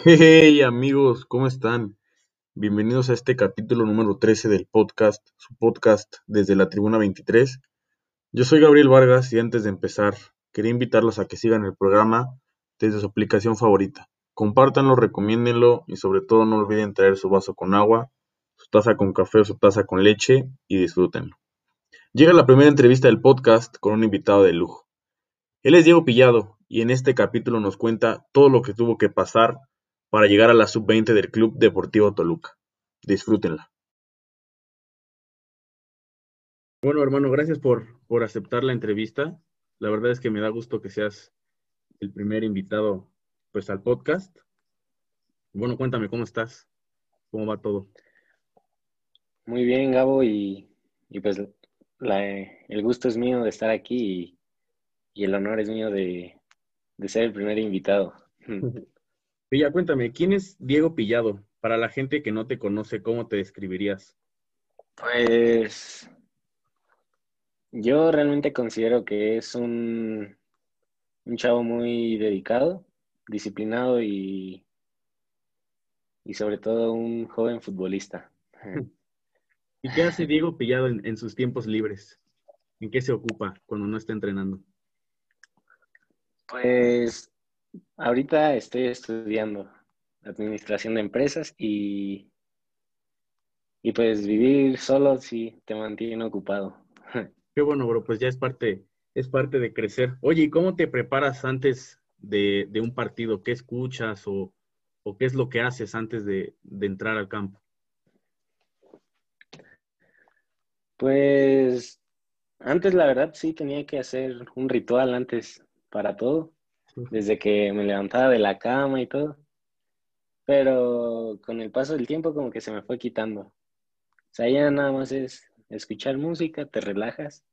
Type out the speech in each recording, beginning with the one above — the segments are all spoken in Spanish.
Hey amigos, ¿cómo están? Bienvenidos a este capítulo número 13 del podcast, su podcast desde la Tribuna 23. Yo soy Gabriel Vargas y antes de empezar, quería invitarlos a que sigan el programa desde su aplicación favorita. Compártanlo, recomiéndenlo y sobre todo no olviden traer su vaso con agua, su taza con café o su taza con leche y disfrútenlo. Llega la primera entrevista del podcast con un invitado de lujo. Él es Diego Pillado y en este capítulo nos cuenta todo lo que tuvo que pasar para llegar a la sub-20 del Club Deportivo Toluca. Disfrútenla. Bueno, hermano, gracias por, por aceptar la entrevista. La verdad es que me da gusto que seas el primer invitado pues al podcast. Bueno, cuéntame cómo estás, cómo va todo. Muy bien, Gabo, y, y pues la, el gusto es mío de estar aquí y, y el honor es mío de, de ser el primer invitado. Pilla, cuéntame, ¿quién es Diego Pillado? Para la gente que no te conoce, ¿cómo te describirías? Pues yo realmente considero que es un, un chavo muy dedicado, disciplinado y, y sobre todo un joven futbolista. ¿Y qué hace Diego Pillado en, en sus tiempos libres? ¿En qué se ocupa cuando no está entrenando? Pues Ahorita estoy estudiando administración de empresas y, y pues vivir solo sí te mantiene ocupado. Qué bueno, bro, pues ya es parte, es parte de crecer. Oye, ¿y cómo te preparas antes de, de un partido? ¿Qué escuchas o, o, qué es lo que haces antes de, de entrar al campo? Pues antes la verdad sí tenía que hacer un ritual antes para todo desde que me levantaba de la cama y todo. Pero con el paso del tiempo como que se me fue quitando. O sea, ya nada más es escuchar música, te relajas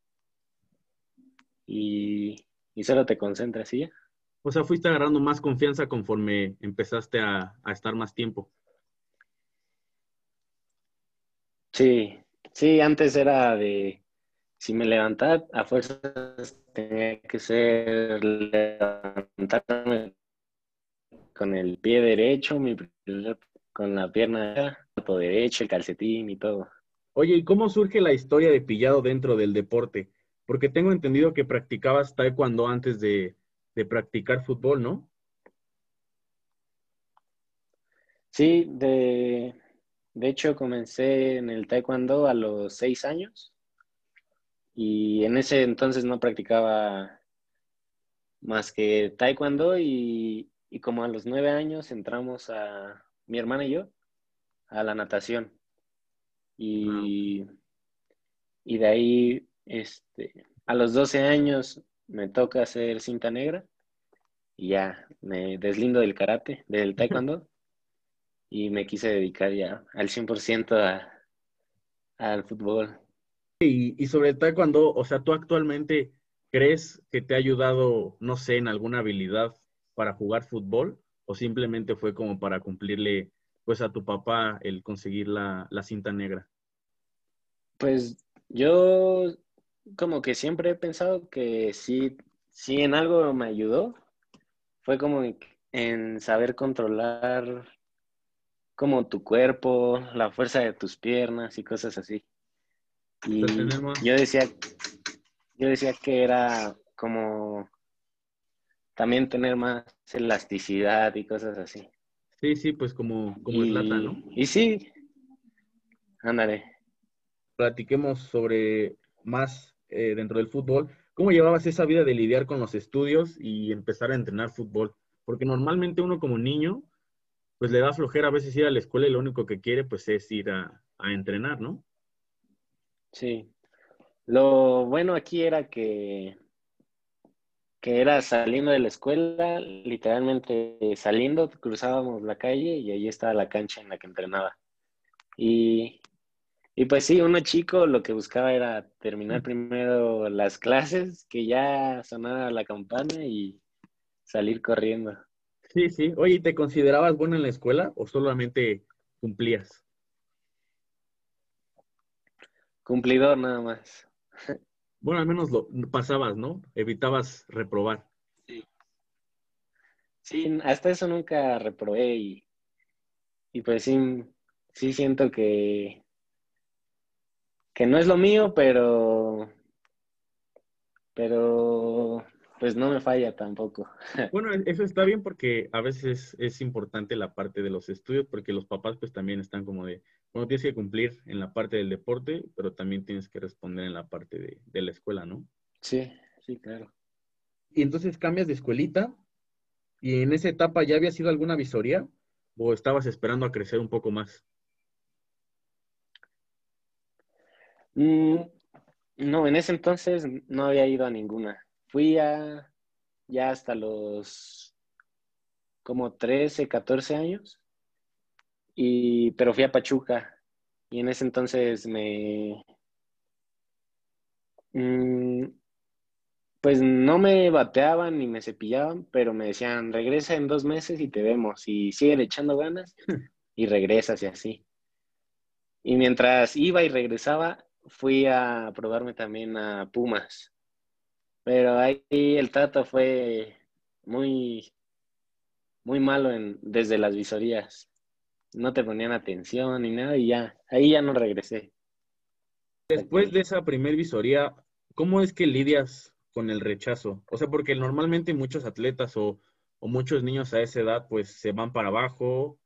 y, y solo te concentras y ya. O sea, fuiste agarrando más confianza conforme empezaste a, a estar más tiempo. Sí, sí, antes era de, si me levantaba, a fuerzas tenía que ser levantarme con el pie derecho, mi, con la pierna derecha, el calcetín y todo. Oye, ¿y cómo surge la historia de Pillado dentro del deporte? Porque tengo entendido que practicabas taekwondo antes de, de practicar fútbol, ¿no? Sí, de, de hecho comencé en el taekwondo a los seis años y en ese entonces no practicaba más que taekwondo y, y, como a los nueve años entramos a mi hermana y yo a la natación. Y, y de ahí, este, a los 12 años me toca hacer cinta negra y ya me deslindo del karate, del taekwondo y me quise dedicar ya al 100% a, al fútbol. Y, sobre el taekwondo, o sea, ¿tú actualmente crees que te ha ayudado, no sé, en alguna habilidad para jugar fútbol? ¿O simplemente fue como para cumplirle, pues, a tu papá el conseguir la, la cinta negra? Pues yo como que siempre he pensado que sí, sí en algo me ayudó. Fue como en saber controlar como tu cuerpo, la fuerza de tus piernas y cosas así. Y yo decía, yo decía que era como también tener más elasticidad y cosas así. Sí, sí, pues como, como y, plata, ¿no? Y sí, ándale. Platiquemos sobre más eh, dentro del fútbol. ¿Cómo llevabas esa vida de lidiar con los estudios y empezar a entrenar fútbol? Porque normalmente uno como niño, pues le da flojera a veces ir a la escuela y lo único que quiere pues es ir a, a entrenar, ¿no? Sí. Lo bueno aquí era que, que era saliendo de la escuela, literalmente saliendo, cruzábamos la calle y ahí estaba la cancha en la que entrenaba. Y, y pues sí, uno chico lo que buscaba era terminar primero las clases, que ya sonara la campana y salir corriendo. Sí, sí. Oye, ¿te considerabas bueno en la escuela o solamente cumplías? Cumplidor nada más. Bueno, al menos lo pasabas, ¿no? Evitabas reprobar. Sí. Sí, hasta eso nunca reprobé y, y pues sí, sí siento que, que no es lo mío, pero, pero pues no me falla tampoco. Bueno, eso está bien porque a veces es importante la parte de los estudios porque los papás pues también están como de, bueno, tienes que cumplir en la parte del deporte, pero también tienes que responder en la parte de, de la escuela, ¿no? Sí, sí, claro. Y entonces cambias de escuelita y en esa etapa ya había sido alguna visoría o estabas esperando a crecer un poco más? Mm, no, en ese entonces no había ido a ninguna. Fui a ya hasta los como 13, 14 años, y, pero fui a Pachuca y en ese entonces me... Mm, pues no me bateaban ni me cepillaban, pero me decían, regresa en dos meses y te vemos, y sigue echando ganas y regresas y así. Y mientras iba y regresaba, fui a probarme también a Pumas. Pero ahí el trato fue muy, muy malo en, desde las visorías. No te ponían atención ni nada y ya, ahí ya no regresé. Después de esa primer visoría, ¿cómo es que lidias con el rechazo? O sea, porque normalmente muchos atletas o, o muchos niños a esa edad pues se van para abajo.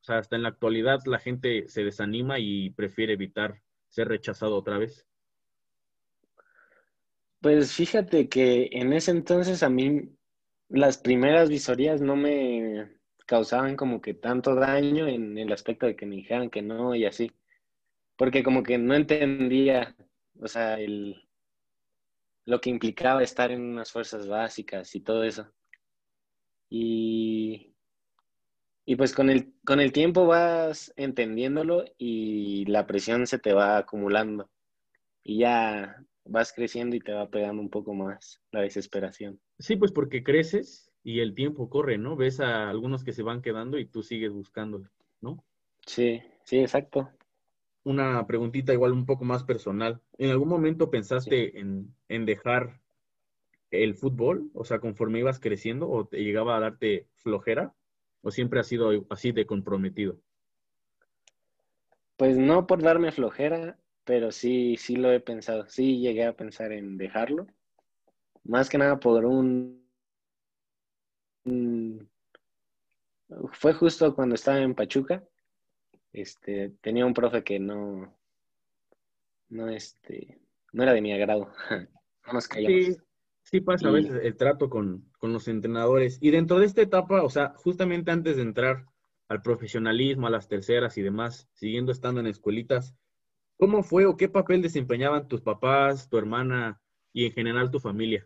O sea, hasta en la actualidad la gente se desanima y prefiere evitar ser rechazado otra vez. Pues fíjate que en ese entonces a mí las primeras visorías no me causaban como que tanto daño en el aspecto de que me dijeran que no y así. Porque como que no entendía, o sea, el, lo que implicaba estar en unas fuerzas básicas y todo eso. Y, y pues con el, con el tiempo vas entendiéndolo y la presión se te va acumulando. Y ya vas creciendo y te va pegando un poco más la desesperación. Sí, pues porque creces y el tiempo corre, ¿no? Ves a algunos que se van quedando y tú sigues buscando, ¿no? Sí, sí, exacto. Una preguntita igual un poco más personal. ¿En algún momento pensaste en, en dejar el fútbol? O sea, conforme ibas creciendo o te llegaba a darte flojera? ¿O siempre ha sido así de comprometido? Pues no por darme flojera, pero sí, sí lo he pensado. Sí llegué a pensar en dejarlo. Más que nada por un... Fue justo cuando estaba en Pachuca. Este, tenía un profe que no, no, este, no era de mi agrado. no nos callamos. Sí, sí pasa a veces el trato con, con los entrenadores. Y dentro de esta etapa, o sea, justamente antes de entrar al profesionalismo, a las terceras y demás, siguiendo estando en escuelitas, ¿Cómo fue o qué papel desempeñaban tus papás, tu hermana y en general tu familia?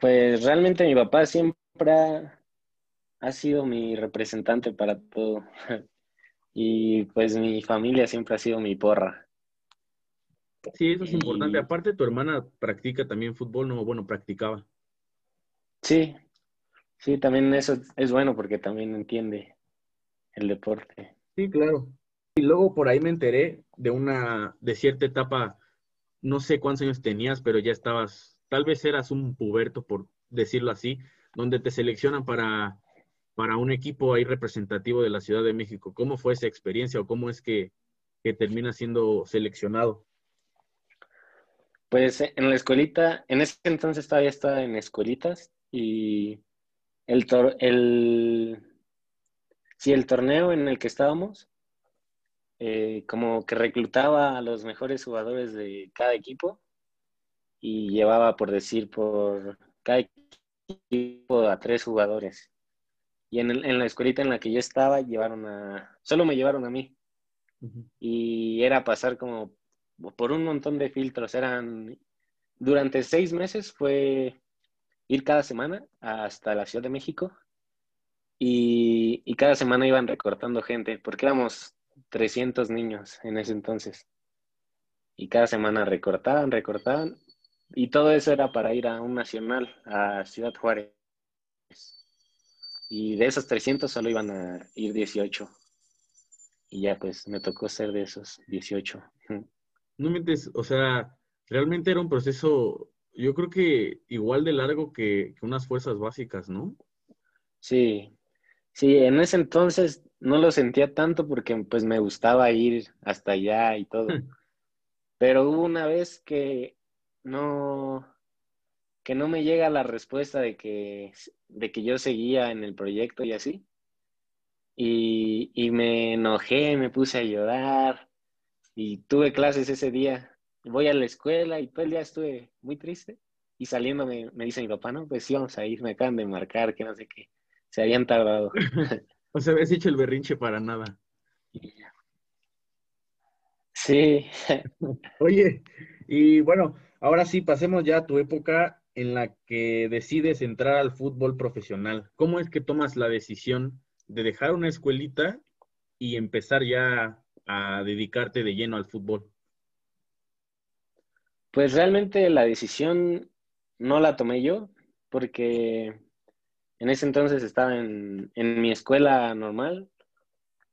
Pues realmente mi papá siempre ha, sido mi representante para todo. Y pues mi familia siempre ha sido mi porra. Sí, eso es importante. Aparte, tu hermana practica también fútbol, ¿no? Bueno, practicaba. Sí, sí, también eso es bueno porque también entiende el deporte. Sí, claro. Y luego por ahí me enteré de una, de cierta etapa, no sé cuántos años tenías, pero ya estabas, tal vez eras un puberto, por decirlo así, donde te seleccionan para, para un equipo ahí representativo de la Ciudad de México. ¿Cómo fue esa experiencia o cómo es que, que termina siendo seleccionado? Pues en la escuelita, en ese entonces todavía estaba en escuelitas y el, el, sí, el torneo en el que estábamos eh, como que reclutaba a los mejores jugadores de cada equipo y llevaba, por decir, por cada equipo a tres jugadores. Y en, en la escuelita en la que yo estaba, llevaron a, solo me llevaron a mí. Y era pasar como por un montón de filtros. Eran, durante seis meses fue ir cada semana hasta la Ciudad de México y, y, cada semana iban recortando gente, porque éramos 300 niños en ese entonces. Y cada semana recortaban, recortaban. Y todo eso era para ir a un nacional, a Ciudad Juárez. Y de esos 300 solo iban a ir 18. Y ya pues me tocó ser de esos 18. No mentes, o sea, realmente era un proceso yo creo que igual de largo que, que unas fuerzas básicas, ¿no? Sí, sí, en ese entonces no lo sentía tanto porque pues me gustaba ir hasta allá y todo. Pero hubo una vez que no, que no me llega la respuesta de que, de que yo seguía en el proyecto y así. Y, y me enojé, me puse a llorar y tuve clases ese día. Voy a la escuela y todo el día estuve muy triste. Y saliendo me, me dice mi papá, no, pues sí, vamos a ir, me acaban de marcar, que no sé qué. Se habían tardado. o sea, habías hecho el berrinche para nada. Sí. Oye, y bueno, ahora sí, pasemos ya a tu época en la que decides entrar al fútbol profesional. ¿Cómo es que tomas la decisión de dejar una escuelita y empezar ya a dedicarte de lleno al fútbol? Pues realmente la decisión no la tomé yo, porque en ese entonces estaba en, en mi escuela normal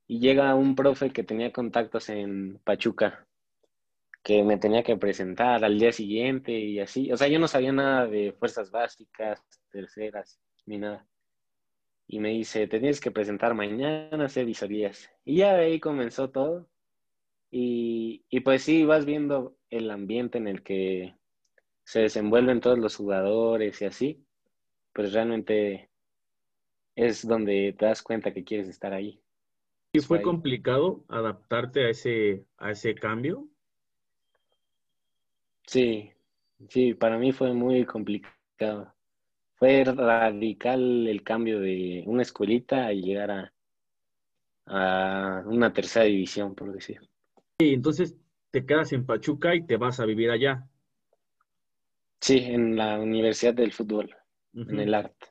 y llega un profe que tenía contactos en Pachuca que me tenía que presentar al día siguiente y así. O sea, yo no sabía nada de fuerzas básicas, terceras, ni nada. Y me dice, te tienes que presentar mañana, hacer visorías. Y ya de ahí comenzó todo. Y, y pues sí, vas viendo el ambiente en el que se desenvuelven todos los jugadores y así. Pues realmente es donde te das cuenta que quieres estar ahí. ¿Y fue complicado adaptarte a ese, a ese cambio? Sí, sí, para mí fue muy complicado. Fue radical el cambio de una escuelita y llegar a, a una tercera división, por decir. Y entonces te quedas en Pachuca y te vas a vivir allá. Sí, en la Universidad del Fútbol, en el arte.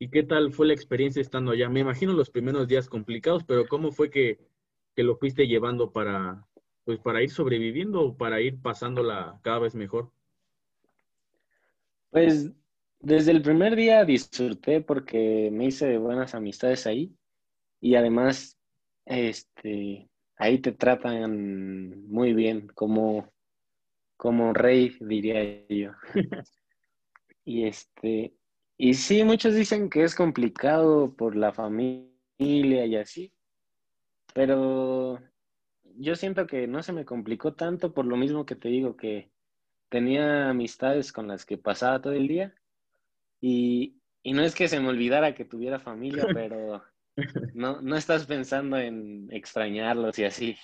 ¿Y qué tal fue la experiencia estando allá? Me imagino los primeros días complicados, pero ¿cómo fue que, que lo fuiste llevando para, pues para ir sobreviviendo o para ir pasándola cada vez mejor? Pues desde el primer día disfruté porque me hice buenas amistades ahí y además este ahí te tratan muy bien como como rey diría yo. y este y sí muchos dicen que es complicado por la familia y así, pero yo siento que no se me complicó tanto por lo mismo que te digo que tenía amistades con las que pasaba todo el día y, no es que se me olvidara que tuviera familia, pero no, no estás pensando en extrañarlos y así.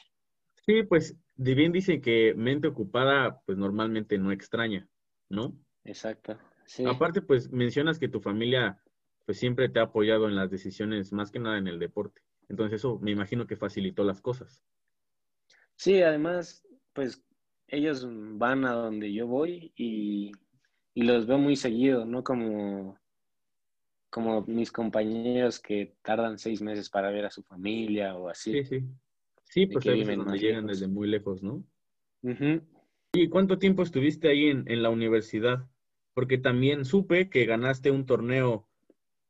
Sí, pues de bien dicen que mente ocupada pues normalmente no extraña, ¿no? Exacto. Aparte pues mencionas que tu familia pues siempre te ha apoyado en las decisiones, más que nada en el deporte. Entonces eso me imagino que facilitó las cosas. Sí, además, pues ellos van a donde yo voy y, los veo muy seguido, no como, como mis compañeros que tardan seis meses para ver a su familia o así. Sí, sí. Sí, pues donde llegan desde muy lejos, ¿no? ¿Y cuánto tiempo estuviste ahí en, en la universidad? Porque también supe que ganaste un torneo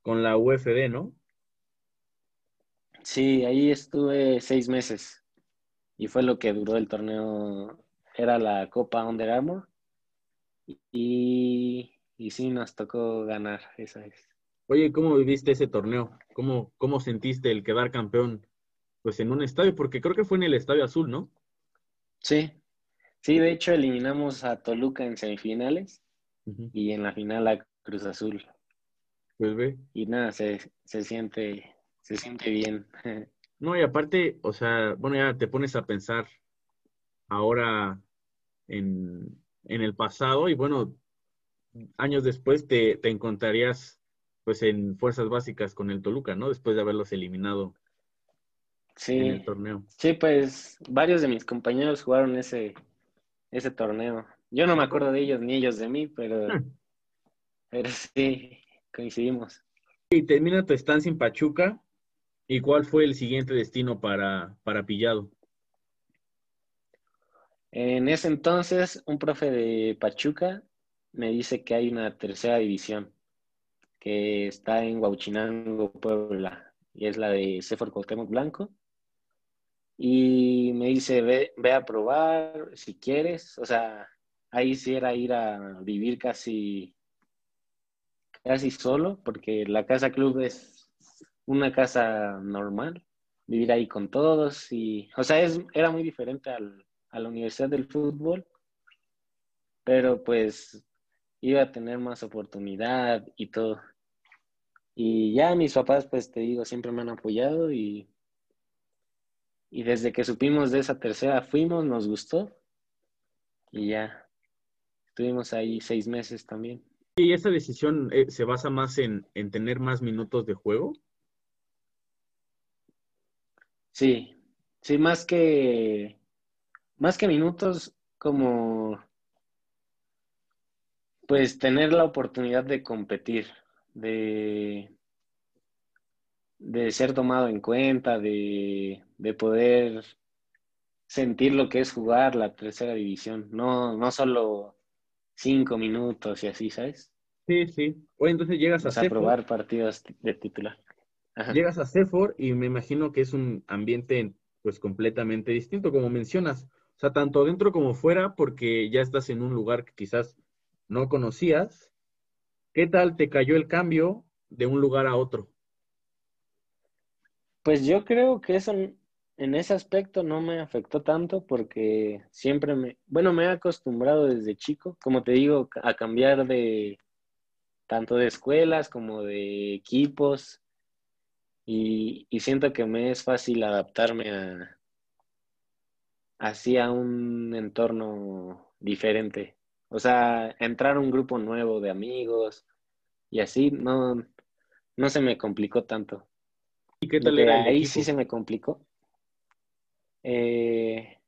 con la UFD, ¿no? Sí, ahí estuve seis meses y fue lo que duró el torneo, era la Copa Under Armour y, y sí nos tocó ganar esa vez. Oye, ¿cómo viviste ese torneo? ¿Cómo, ¿Cómo sentiste el quedar campeón pues en un estadio? Porque creo que fue en el Estadio Azul, ¿no? Sí, sí, de hecho eliminamos a Toluca en semifinales y en la final a Cruz Azul. Pues ve. Y nada, se, se siente, se siente bien. No, y aparte, o sea, bueno, ya te pones a pensar ahora en, el pasado y bueno, años después te, encontrarías pues en fuerzas básicas con el Toluca, ¿no? Después de haberlos eliminado sí, en el torneo. Sí, pues varios de mis compañeros jugaron ese, ese torneo. Yo no me acuerdo de ellos ni ellos de mí, pero, pero sí, coincidimos. Y termina tu estancia en Pachuca ¿Y cuál fue el siguiente destino para, para Pillado? En ese entonces, un profe de Pachuca me dice que hay una tercera división que está en Huauchinango, Puebla, y es la de Cefor Cuauhtémoc Blanco. Y me dice, ve, ve, a probar si quieres, o sea, ahí sí era ir a vivir casi, casi solo, porque la casa club es una casa normal, vivir ahí con todos y, o sea, es, era muy diferente al, a la Universidad del Fútbol, pero pues iba a tener más oportunidad y todo. Y ya mis papás, pues te digo, siempre me han apoyado y, y desde que supimos de esa tercera fuimos, nos gustó y ya estuvimos ahí seis meses también. ¿Y esa decisión eh, se basa más en, en tener más minutos de juego? Sí, sí, más que, más que minutos, como pues tener la oportunidad de competir, de, de ser tomado en cuenta, de, de poder sentir lo que es jugar la tercera división, no, no solo cinco minutos y así, ¿sabes? Sí, sí. Oye, entonces llegas a, a probar partidos de titular. Llegas a Sefor y me imagino que es un ambiente pues completamente distinto, como mencionas. O sea, tanto dentro como fuera, porque ya estás en un lugar que quizás no conocías. ¿Qué tal te cayó el cambio de un lugar a otro? Pues yo creo que eso en ese aspecto no me afectó tanto porque siempre me, bueno, me he acostumbrado desde chico, como te digo, a cambiar de tanto de escuelas como de equipos y, y siento que me es fácil adaptarme a así a un entorno diferente. O sea, entrar a un grupo nuevo de amigos y así no, no se me complicó tanto. ¿Y qué tal era ahí sí se me complicó. Eh,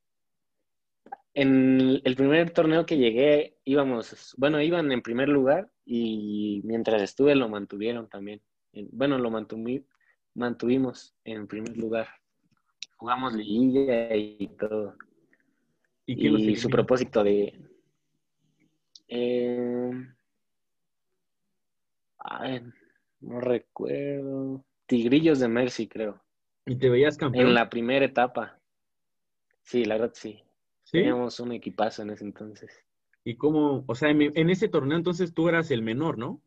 en el primer torneo que llegué íbamos, bueno, iban en primer lugar y mientras estuve lo mantuvieron también. Bueno, lo mantuvimos en primer lugar. Jugamos liguilla y todo. ¿Y, y su propósito de, eh, no recuerdo. Tigrillos de Mercy, creo. ¿Y te veías campeón? En la primera etapa. Sí, la verdad sí. Teníamos un equipazo en ese entonces. ¿Y cómo? O sea, en, ese torneo entonces tú eras el menor, ¿no?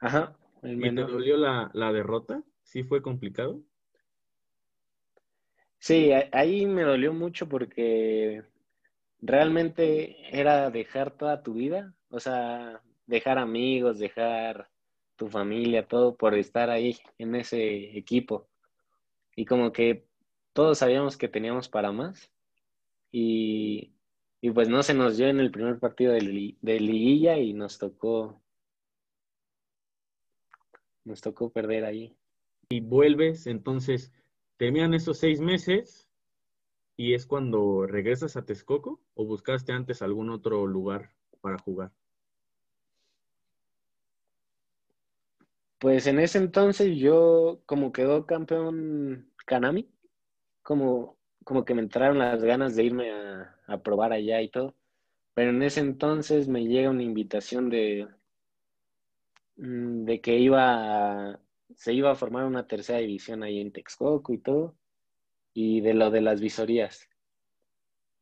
Ajá, el menor. ¿Y te dolió la, la derrota? ¿Sí fue complicado? Sí, ahí me dolió mucho porque realmente era dejar toda tu vida, o sea, dejar amigos, dejar tu familia, todo por estar ahí en ese equipo. Y como que todos sabíamos que teníamos para más y, pues no se nos dio en el primer partido de, de liguilla y nos tocó nos tocó perder ahí. Y vuelves, entonces terminan esos seis meses ¿Y es cuando regresas a Texcoco o buscaste antes algún otro lugar para jugar? Pues en ese entonces yo, como quedó campeón Kanami, como, como que me entraron las ganas de irme a, a probar allá y todo. Pero en ese entonces me llega una invitación de, de que iba se iba a formar una tercera división ahí en Texcoco y todo y de lo de las visorías.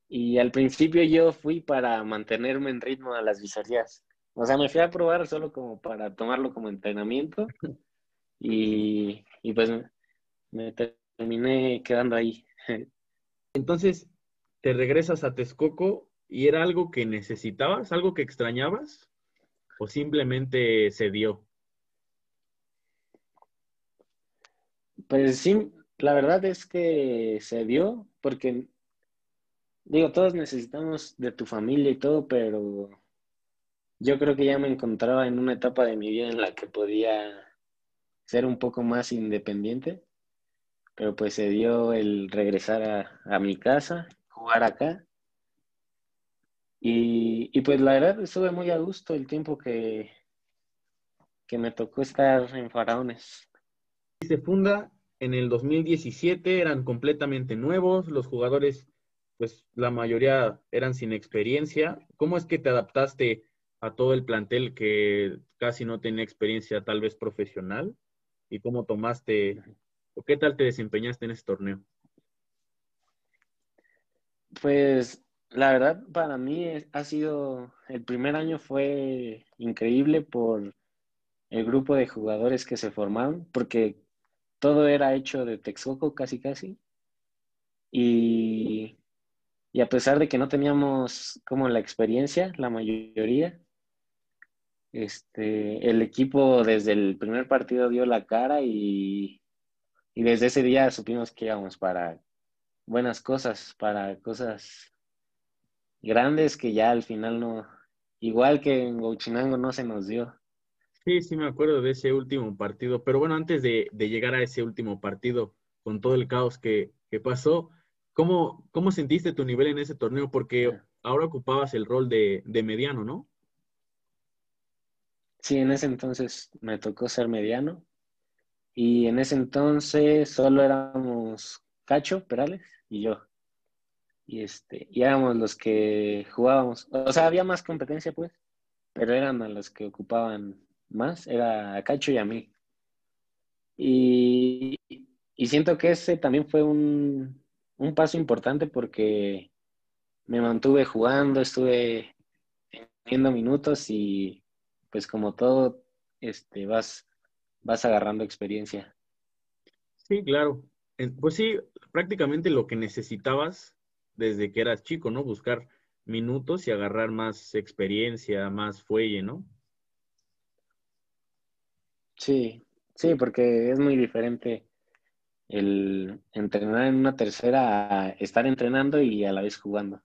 Y al principio yo fui para mantenerme en ritmo a las visorías. O sea, me fui a probar solo como para tomarlo como entrenamiento y, y pues me terminé quedando ahí. Entonces, te regresas a Texcoco y era algo que necesitabas, algo que extrañabas o simplemente se dio. Pues sí, la verdad es que se dio porque, digo, todos necesitamos de tu familia y todo, pero yo creo que ya me encontraba en una etapa de mi vida en la que podía ser un poco más independiente, pero pues se dio el regresar a, a mi casa, jugar acá. Y, y, pues la verdad estuve muy a gusto el tiempo que, que me tocó estar en Faraones. Y se funda en el 2017 eran completamente nuevos, los jugadores, pues la mayoría eran sin experiencia. ¿Cómo es que te adaptaste a todo el plantel que casi no tenía experiencia tal vez profesional? ¿Y cómo tomaste o qué tal te desempeñaste en ese torneo? Pues La verdad, para mí ha sido, el primer año fue increíble por el grupo de jugadores que se formaron, porque todo era hecho de Texcoco casi casi. Y, y a pesar de que no teníamos como la experiencia, la mayoría, este, el equipo desde el primer partido dio la cara y, y desde ese día supimos que íbamos para buenas cosas, para cosas grandes que ya al final no, igual que en Gauchinango no se nos dio. Sí, sí, me acuerdo de ese último partido, pero bueno, antes de, llegar a ese último partido, con todo el caos que, pasó, ¿cómo, ¿cómo, sentiste tu nivel en ese torneo? Porque ahora ocupabas el rol de, de mediano, ¿no? Sí, en ese entonces me tocó ser mediano y en ese entonces solo éramos Cacho, Perales y yo. Y este, y éramos los que jugábamos. O sea, había más competencia, pues, pero eran a los que ocupaban más, era a Cacho y a mí. Y, siento que ese también fue un, un paso importante porque me mantuve jugando, estuve teniendo minutos y pues como todo, este, vas, vas agarrando experiencia. Sí, claro. Pues sí, prácticamente lo que necesitabas desde que eras chico, ¿no? Buscar minutos y agarrar más experiencia, más fuelle, ¿no? Sí, sí, porque es muy diferente el entrenar en una tercera a estar entrenando y a la vez jugando.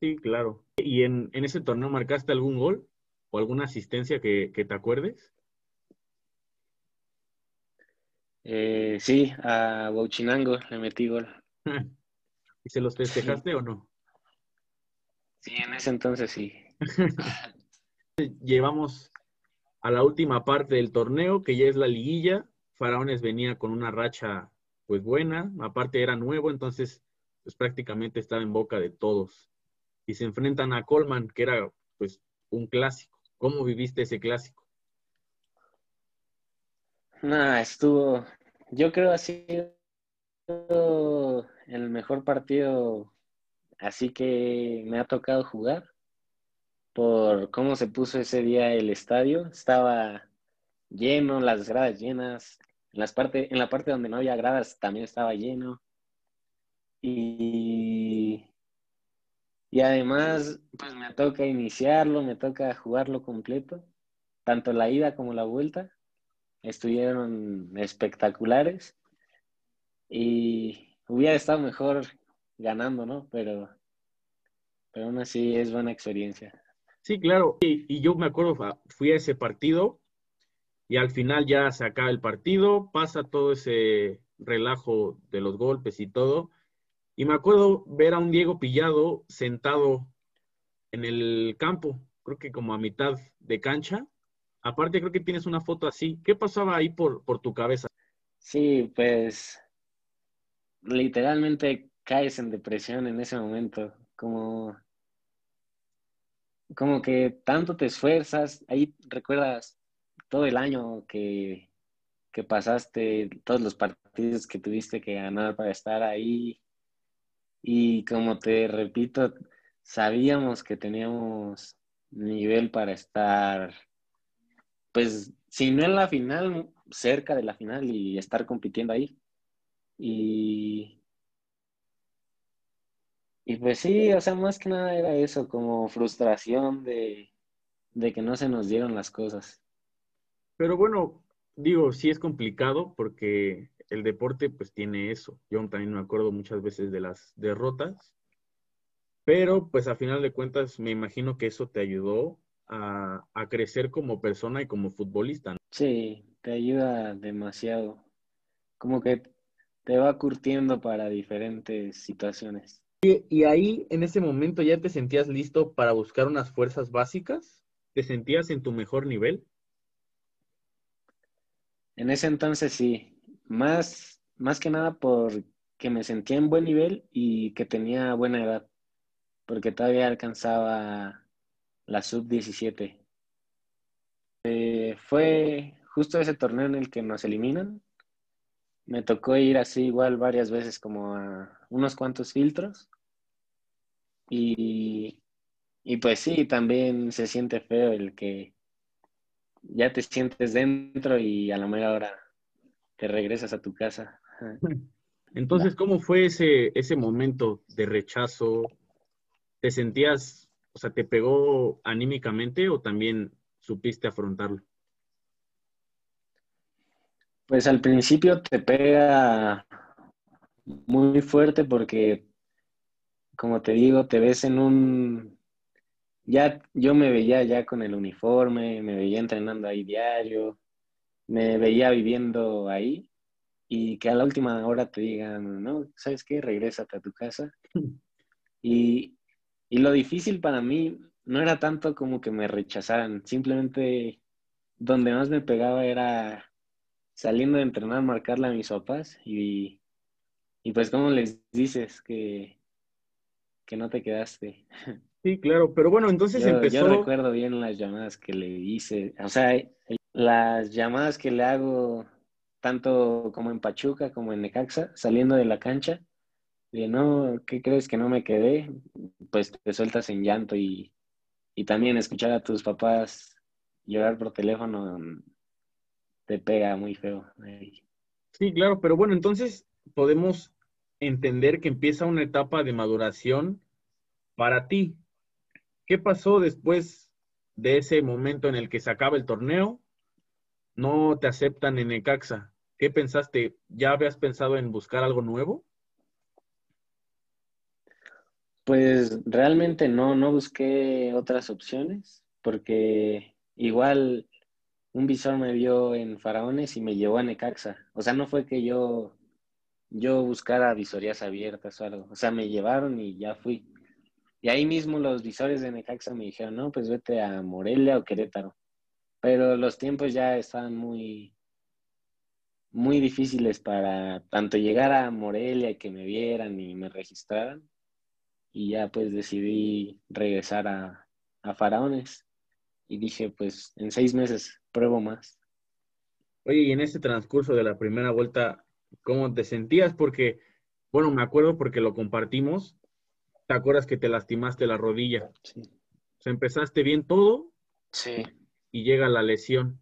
Sí, claro. ¿Y en, en ese torneo marcaste algún gol? o alguna asistencia que, te acuerdes? Eh, sí, a Bauchinango le metí gol. ¿Y se los festejaste o no? Sí, en ese entonces sí. Llevamos a la última parte del torneo, que ya es la liguilla. Faraones venía con una racha pues buena, aparte era nuevo, entonces pues prácticamente estaba en boca de todos. Y se enfrentan a Colman, que era pues un clásico. ¿Cómo viviste ese clásico? Nada, estuvo, yo creo ha sido el mejor partido así que me ha tocado jugar por cómo se puso ese día el estadio. Estaba lleno, las gradas llenas. En, las parte, en la parte donde no había gradas también estaba lleno. Y y además, pues me toca iniciarlo, me toca jugarlo completo, tanto la ida como la vuelta. Estuvieron espectaculares y hubiera estado mejor ganando, ¿no? Pero, pero aún así es buena experiencia. Sí, claro. Y, y yo me acuerdo, fui a ese partido y al final ya se acaba el partido, pasa todo ese relajo de los golpes y todo y me acuerdo ver a un Diego Pillado sentado en el campo, creo que como a mitad de cancha. Aparte, creo que tienes una foto así. ¿Qué pasaba ahí por, por tu cabeza? Sí, pues literalmente caes en depresión en ese momento, como, como que tanto te esfuerzas, ahí recuerdas todo el año que, que pasaste, todos los partidos que tuviste que ganar para estar ahí, y como te repito, sabíamos que teníamos nivel para estar, pues, si no en la final, cerca de la final y estar compitiendo ahí. Y, y pues sí, o sea, más que nada era eso, como frustración de, de que no se nos dieron las cosas. Pero bueno, digo, sí es complicado porque el deporte pues tiene eso. Yo también me acuerdo muchas veces de las derrotas, pero pues a final de cuentas me imagino que eso te ayudó a, crecer como persona y como futbolista. Sí, te ayuda demasiado. Como que te va curtiendo para diferentes situaciones. Y, y, ahí, en ese momento, ya te sentías listo para buscar unas fuerzas básicas? ¿Te sentías en tu mejor nivel? En ese entonces sí, más, más que nada porque me sentía en buen nivel y que tenía buena edad, porque todavía alcanzaba la sub-17. Eh, fue justo ese torneo en el que nos eliminan. Me tocó ir así igual varias veces como a unos cuantos filtros. Y, y pues sí, también se siente feo el que ya te sientes dentro y a la mera hora te regresas a tu casa. Entonces, ¿cómo fue ese, ese momento de rechazo? ¿Te sentías, o sea, te pegó anímicamente o también supiste afrontarlo? Pues al principio te pega muy fuerte porque, como te digo, te ves en un... Ya yo me veía ya con el uniforme, me veía entrenando ahí diario, me veía viviendo ahí y que a la última hora te digan, no, ¿sabes qué? Regrésate a tu casa. Y, y lo difícil para mí no era tanto como que me rechazaran, simplemente donde más me pegaba era saliendo de entrenar, marcarle a mis papás y, y pues cómo les dices que, que no te quedaste. Sí, claro, pero bueno, entonces empezó... Yo recuerdo bien las llamadas que le hice, o sea, las llamadas que le hago tanto como en Pachuca como en Necaxa, saliendo de la cancha, de no, ¿qué crees que no me quedé? Pues te sueltas en llanto y, y también escuchar a tus papás llorar por teléfono te pega muy feo. Sí, claro, pero bueno, entonces podemos entender que empieza una etapa de maduración para ti. ¿Qué pasó después de ese momento en el que se acaba el torneo? No te aceptan en Necaxa. ¿Qué pensaste? ¿Ya habías pensado en buscar algo nuevo? Pues realmente no, no busqué otras opciones porque igual un visor me vio en Faraones y me llevó a Necaxa. O sea, no fue que yo, yo buscara visorías abiertas o algo. O sea, me llevaron y ya fui. Y ahí mismo los visores de Necaxa me dijeron, no, pues vete a Morelia o Querétaro. Pero los tiempos ya estaban muy, muy difíciles para tanto llegar a Morelia y que me vieran y me registraran. Y ya pues decidí regresar a, a Faraones. Y dije, pues en seis meses pruebo más. Oye, y en ese transcurso de la primera vuelta, ¿cómo te sentías? Porque, bueno, me acuerdo porque lo compartimos. ¿Te acuerdas que te lastimaste la rodilla? Sí. O sea, empezaste bien todo. Sí. Y llega la lesión.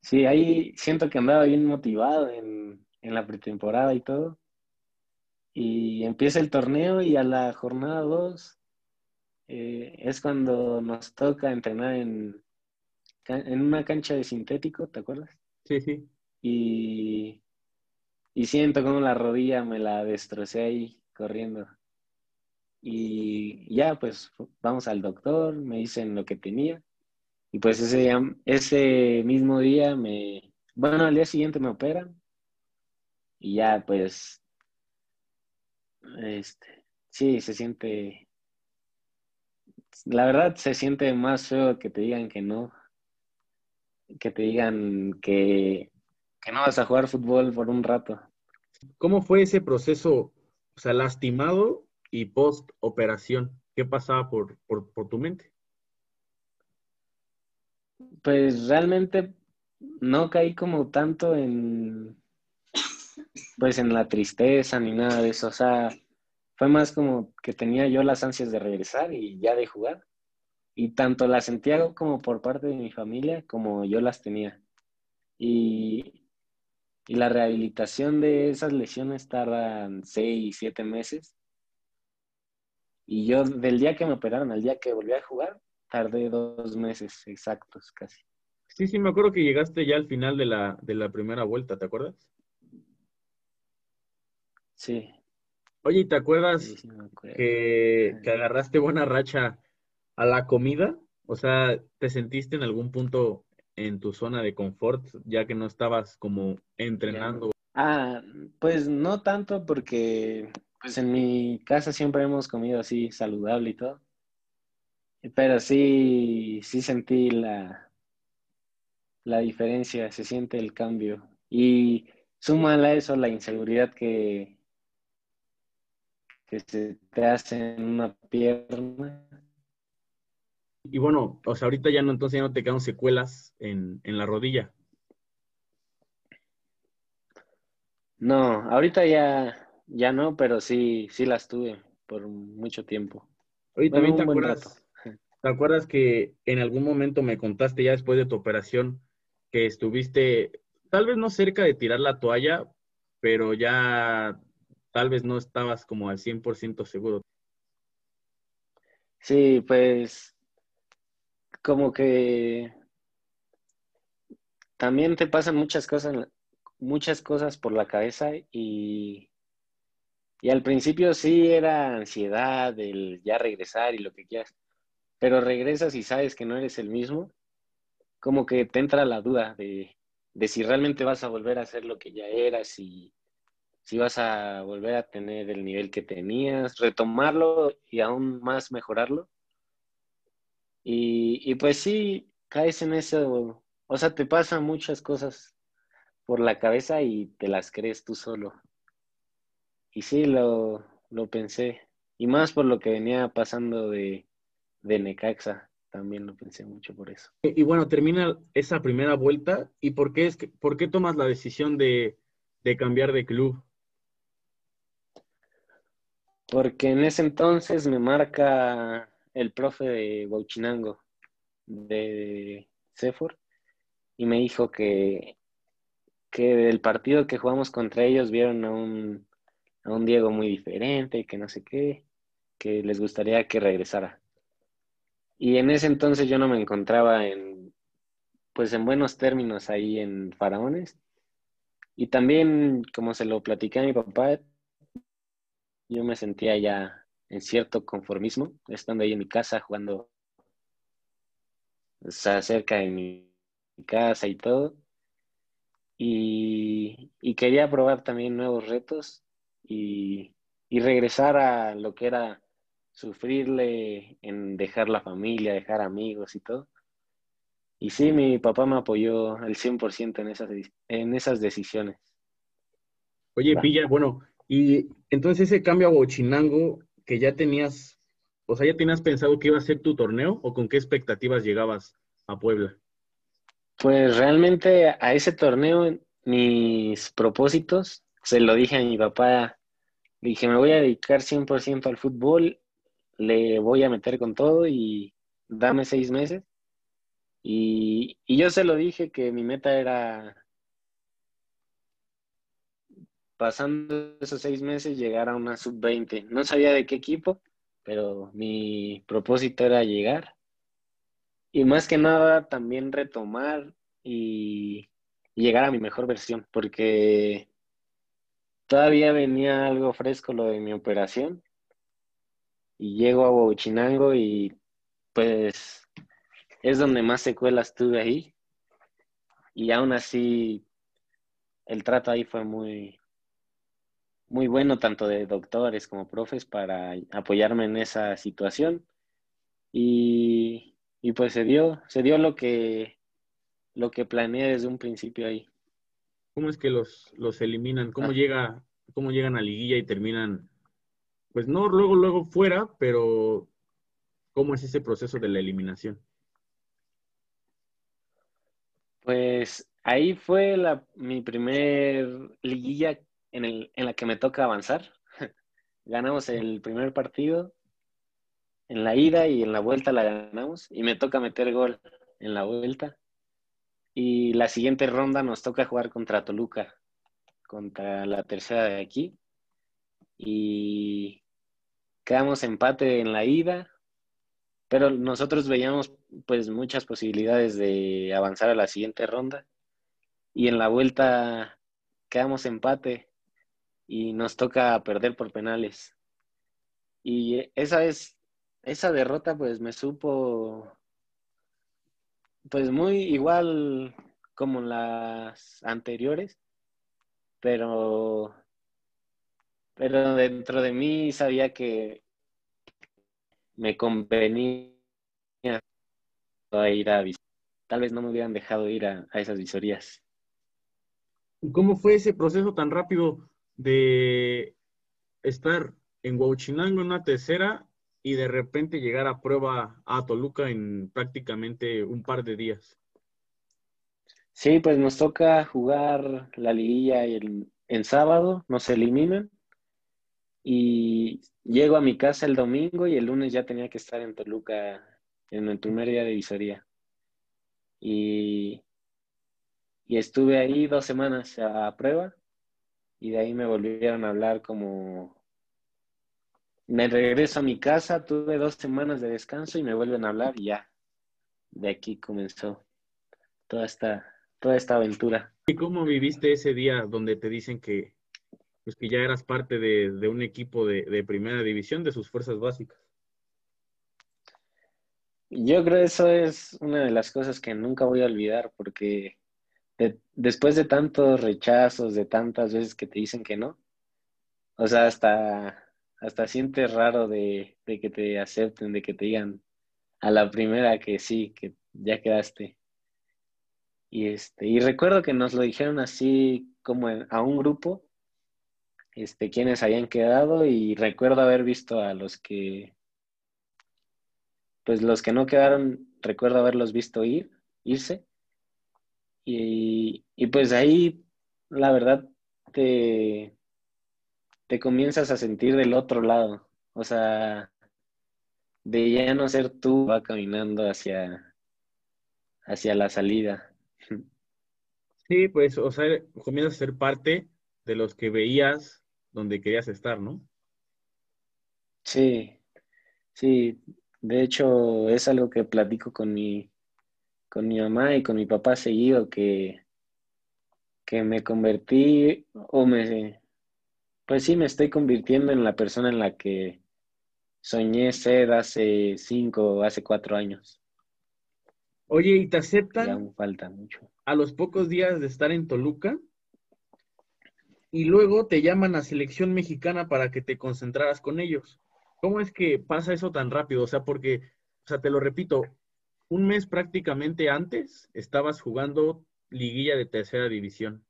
Sí, ahí siento que andaba bien motivado en, en la pretemporada y todo. Y empieza el torneo y a la jornada 2 eh, es cuando nos toca entrenar en, en una cancha de sintético, ¿te acuerdas? Sí, sí. Y, y siento como la rodilla me la destrocé ahí corriendo. Y ya, pues vamos al doctor, me dicen lo que tenía. Y pues ese, ese mismo día me, bueno, al día siguiente me operan. Y ya, pues, este, sí, se siente la verdad se siente más feo que te digan que no, que te digan que, no vas a jugar fútbol por un rato. ¿Cómo fue ese proceso, o sea, lastimado y post operación? ¿Qué pasaba por, por, por tu mente? Pues realmente no caí como tanto en, pues en la tristeza ni nada de eso. O sea, fue más como que tenía yo las ansias de regresar y ya de jugar. Y tanto la sentía como por parte de mi familia como yo las tenía. Y, y la rehabilitación de esas lesiones tardan seis, siete meses. Y yo, del día que me operaron al día que volví a jugar, tardé dos meses exactos casi. Sí, sí, me acuerdo que llegaste ya al final de la, de la primera vuelta, ¿te acuerdas? Sí. Oye, ¿te acuerdas que, agarraste buena racha a la comida? O sea, ¿te sentiste en algún punto en tu zona de confort, ya que no estabas como entrenando? Ah, pues no tanto porque pues en mi casa siempre hemos comido así saludable y todo. Pero sí, sí sentí la, la diferencia, se siente el cambio. Y suma a eso la inseguridad que, que se te hace en una pierna. Y bueno, o sea, ahorita ya no, entonces ya no te quedan secuelas en, la rodilla. No, ahorita ya, ya no, pero sí, sí las tuve por mucho tiempo. Oye, también te acuerdas, ¿te acuerdas que en algún momento me contaste ya después de tu operación que estuviste tal vez no cerca de tirar la toalla, pero ya tal vez no estabas como al 100% seguro? Sí, pues como que también te pasan muchas cosas, muchas cosas por la cabeza y, y al principio sí era ansiedad el ya regresar y lo que quieras, pero regresas y sabes que no eres el mismo, como que te entra la duda de, de si realmente vas a volver a ser lo que ya eras y si vas a volver a tener el nivel que tenías, retomarlo y aún más mejorarlo. Y, y pues sí, caes en eso, o sea, te pasan muchas cosas por la cabeza y te las crees tú solo. Y sí, lo, lo pensé. Y más por lo que venía pasando de, de Necaxa. También lo pensé mucho por eso. Y, bueno, termina esa primera vuelta. ¿Y por qué, es que, por qué tomas la decisión de, de cambiar de club? Porque en ese entonces me marca el profe de Bauchinango, de Sefor, y me dijo que, que del partido que jugamos contra ellos vieron a un, a un Diego muy diferente, que no sé qué, que les gustaría que regresara. Y en ese entonces yo no me encontraba en, pues en buenos términos ahí en Faraones. Y también, como se lo platiqué a mi papá, yo me sentía ya en cierto conformismo, estando ahí en mi casa jugando o sea, cerca de mi casa y todo. Y, y, quería probar también nuevos retos y, y regresar a lo que era sufrirle en dejar la familia, dejar amigos y todo. Y sí, mi papá me apoyó al 100% en esas, en esas decisiones. Oye, Pilla, bueno, y entonces ese cambio a Bochinango que ya tenías, o sea, ya tenías pensado que iba a ser tu torneo o con qué expectativas llegabas a Puebla? Pues realmente a ese torneo mis propósitos, se lo dije a mi papá, dije, me voy a dedicar 100% al fútbol le voy a meter con todo y dame seis meses. Y, yo se lo dije que mi meta era, pasando esos seis meses, llegar a una sub-20. No sabía de qué equipo, pero mi propósito era llegar. Y más que nada, también retomar y llegar a mi mejor versión, porque todavía venía algo fresco lo de mi operación y llego a Huachinango y pues es donde más secuelas tuve ahí. Y aún así el trato ahí fue muy, muy bueno, tanto de doctores como profes, para apoyarme en esa situación. Y, y pues se dio, se dio lo que, lo que planeé desde un principio ahí. ¿Cómo es que los, los eliminan? ¿Cómo, ah. llega, ¿Cómo llegan a liguilla y terminan pues no luego, luego fuera, pero ¿cómo es ese proceso de la eliminación? Pues ahí fue la, mi primer liguilla en, el, en la que me toca avanzar. Ganamos el primer partido, en la ida y en la vuelta la ganamos y me toca meter gol en la vuelta. Y la siguiente ronda nos toca jugar contra Toluca, contra la tercera de aquí. Y quedamos empate en la ida, pero nosotros veíamos pues muchas posibilidades de avanzar a la siguiente ronda y en la vuelta quedamos empate y nos toca perder por penales. Y esa es esa derrota pues me supo pues muy igual como las anteriores, pero pero dentro de mí sabía que me convenía ir a Tal vez no me hubieran dejado ir a, esas visorías. ¿Cómo fue ese proceso tan rápido de estar en Huachinango en una tercera y de repente llegar a prueba a Toluca en prácticamente un par de días? Sí, pues nos toca jugar la liguilla el, en sábado, nos eliminan Y llego a mi casa el domingo y el lunes ya tenía que estar en Toluca en el primer día de visoría. Y, y estuve ahí dos semanas a prueba y de ahí me volvieron a hablar como... Me regreso a mi casa, tuve dos semanas de descanso y me vuelven a hablar y ya. De aquí comenzó toda esta, toda esta aventura. ¿Y cómo viviste ese día donde te dicen que, pues que ya eras parte de, un equipo de, primera división de sus fuerzas básicas? Yo creo que eso es una de las cosas que nunca voy a olvidar porque después de tantos rechazos, de tantas veces que te dicen que no, o sea, hasta, hasta sientes raro de, de que te acepten, de que te digan a la primera que sí, que ya quedaste. Y, este, y recuerdo que nos lo dijeron así como a un grupo, este, quienes habían quedado y recuerdo haber visto a los que, pues los que no quedaron, recuerdo haberlos visto ir, irse. Y, y pues ahí, la verdad, te, te comienzas a sentir del otro lado. O sea, de ya no ser tú, va caminando hacia, hacia la salida. Sí, pues, o sea, comienzas a ser parte de los que veías donde querías estar, ¿no? Sí, sí. De hecho, es algo que platico con mi, con mi mamá y con mi papá seguido, que, que me convertí, o me, pues sí, me estoy convirtiendo en la persona en la que soñé ser hace cinco, hace cuatro años. Oye, ¿y te aceptan? Ya falta mucho a los pocos días de estar en Toluca y luego te llaman a selección mexicana para que te concentraras con ellos. ¿Cómo es que pasa eso tan rápido? O sea, porque, o sea, te lo repito, un mes prácticamente antes estabas jugando liguilla de tercera división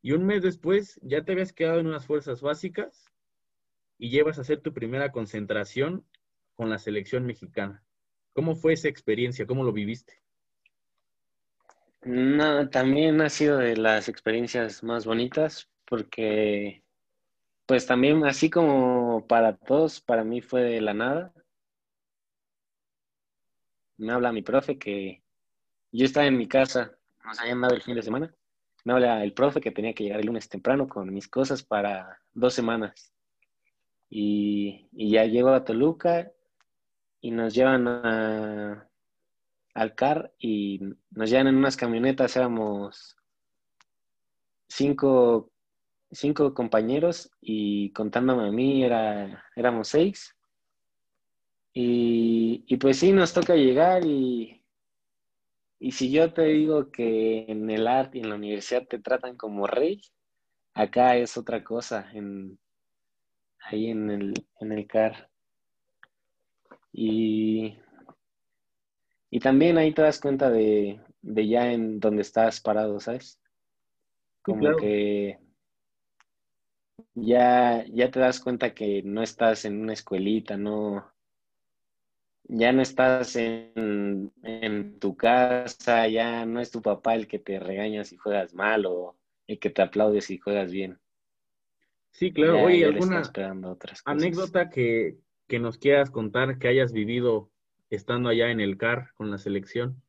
y un mes después ya te habías quedado en unas fuerzas básicas y llevas a hacer tu primera concentración con la selección mexicana. ¿Cómo fue esa experiencia? ¿Cómo lo viviste? No, también ha sido de las experiencias más bonitas porque, pues también así como para todos, para mí fue de la nada. Me habla mi profe que yo estaba en mi casa, nos habían dado el fin de semana. Me habla el profe que tenía que llegar el lunes temprano con mis cosas para dos semanas. Y, ya llego a Toluca y nos llevan al CAR y nos llevan en unas camionetas, éramos cinco, cinco compañeros y contándome a mí era, éramos seis. Y, y, pues sí, nos toca llegar y, y si yo te digo que en el arte y en la universidad te tratan como rey, acá es otra cosa, en, ahí en el, en el CAR. Y y también ahí te das cuenta de, ya en donde estás parado, ¿sabes? Como que ya, ya te das cuenta que no estás en una escuelita, no, ya no estás en, en, tu casa, ya no es tu papá el que te regaña si juegas mal o el que te aplaude si juegas bien. Sí, claro. Oye, ¿alguna anécdota que, que, nos quieras contar que hayas vivido estando allá en el CAR con la selección?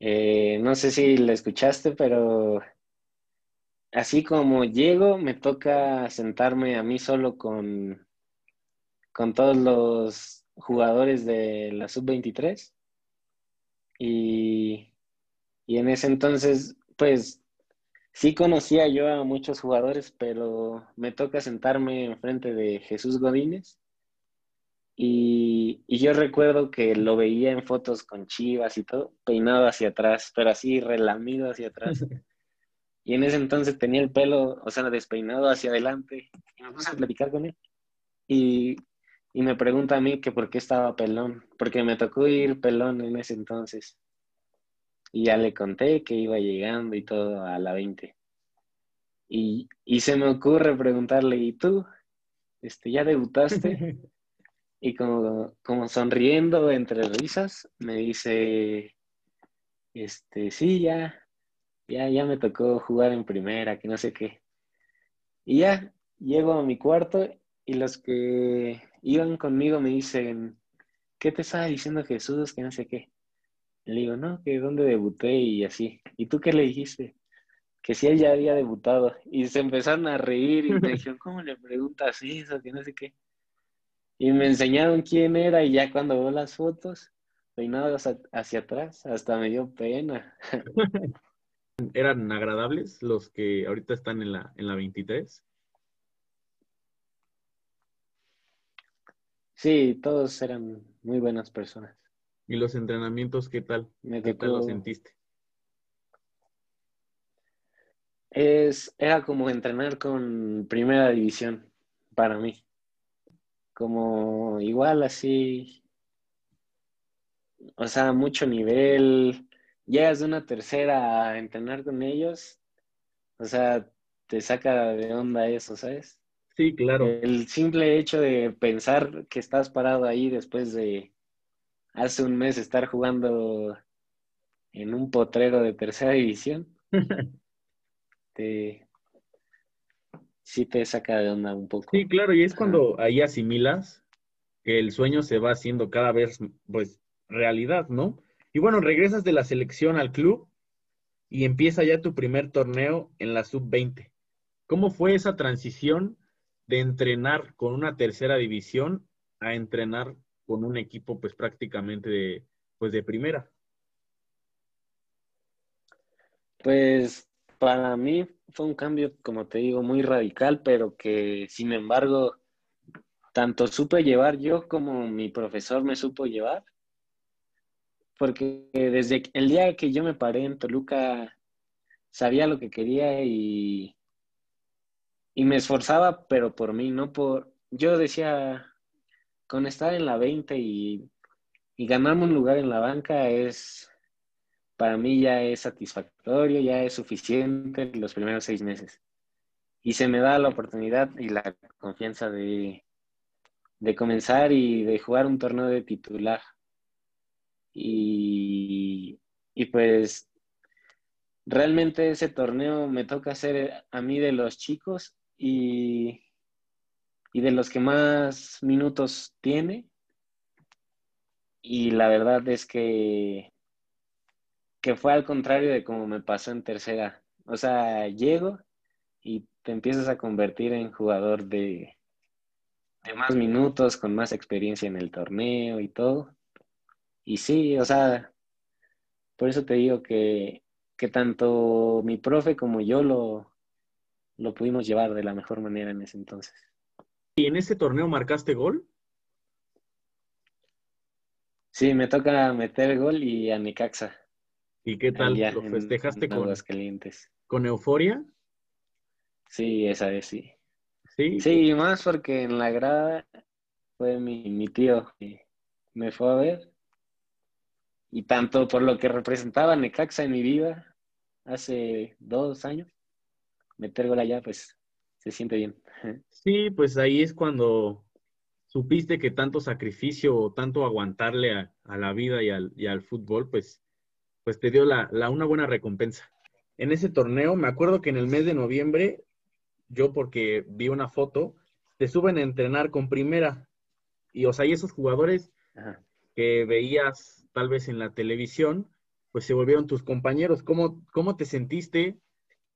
Eh, no sé si la escuchaste, pero así como llego, me toca sentarme a mí solo con, con todos los jugadores de la sub-23. Y, y en ese entonces, pues Sí conocía yo a muchos jugadores, pero me toca sentarme enfrente de Jesús Godínez. Y, yo recuerdo que lo veía en fotos con chivas y todo, peinado hacia atrás, pero así relamido hacia atrás. Y en ese entonces tenía el pelo, o sea, despeinado hacia adelante. Y me puse a platicar con él. Y, y me pregunta a mí que por qué estaba pelón, porque me tocó ir pelón en ese entonces. Y ya le conté que iba llegando y todo a la 20. Y, se me ocurre preguntarle, ¿y tú? Este, ¿Ya debutaste? y como, como sonriendo entre risas, me dice, este, sí, ya, ya, ya me tocó jugar en primera, que no sé qué. Y ya, llego a mi cuarto y los que iban conmigo me dicen, ¿qué te estaba diciendo Jesús? Que no sé qué. Le digo, no, que dónde debuté y así. ¿Y tú qué le dijiste? Que si él ya había debutado. Y se empezaron a reír y me dijeron, ¿cómo le preguntas eso? Que no sé qué. Y me enseñaron quién era y ya cuando veo las fotos, peinados hacia atrás, hasta me dio pena. ¿Eran agradables los que ahorita están en la, en la 23? Sí, todos eran muy buenas personas. ¿Y los entrenamientos qué tal? Me ¿Qué tal lo sentiste? Es, era como entrenar con primera división para mí. Como igual así, o sea, mucho nivel. Llegas de una tercera a entrenar con ellos, o sea, te saca de onda eso, ¿sabes? Sí, claro. El simple hecho de pensar que estás parado ahí después de hace un mes estar jugando en un potrero de tercera división, te, sí te saca de onda un poco. Sí, claro, y es cuando ahí asimilas que el sueño se va haciendo cada vez, pues, realidad, ¿no? Y bueno, regresas de la selección al club y empieza ya tu primer torneo en la sub-20. ¿Cómo fue esa transición de entrenar con una tercera división a entrenar con un equipo, pues, prácticamente de, pues, de primera? Pues para mí fue un cambio, como te digo, muy radical, pero que sin embargo, tanto supe llevar yo como mi profesor me supo llevar, porque desde el día que yo me paré en Toluca, sabía lo que quería y, y me esforzaba, pero por mí, no por... Yo decía, con estar en la 20 y, y ganarme un lugar en la banca es, para mí ya es satisfactorio, ya es suficiente los primeros seis meses. Y se me da la oportunidad y la confianza de, de comenzar y de jugar un torneo de titular. Y, y pues realmente ese torneo me toca ser a mí de los chicos y, y de los que más minutos tiene. Y la verdad es que, que fue al contrario de como me pasó en tercera. O sea, llego y te empiezas a convertir en jugador de, de más minutos, con más experiencia en el torneo y todo. Y sí, o sea, por eso te digo que, que tanto mi profe como yo lo, lo pudimos llevar de la mejor manera en ese entonces. ¿Y en ese torneo marcaste gol? Sí, me toca meter gol y a Necaxa. ¿Y qué tal? allá ¿Lo festejaste en con, con euforia? Sí, esa vez sí. Sí. Sí, más porque en la grada fue mi, mi tío que me fue a ver. Y tanto por lo que representaba Necaxa en mi vida hace dos años, meter gol allá, pues se siente bien. Sí, pues ahí es cuando supiste que tanto sacrificio o tanto aguantarle a, a la vida y al, y al fútbol, pues, pues te dio la, la- una buena recompensa. En ese torneo, me acuerdo que en el mes de noviembre, yo porque vi una foto, te suben a entrenar con primera. Y o sea, y esos jugadores Ajá. que veías tal vez en la televisión, pues se volvieron tus compañeros. ¿Cómo, cómo te sentiste,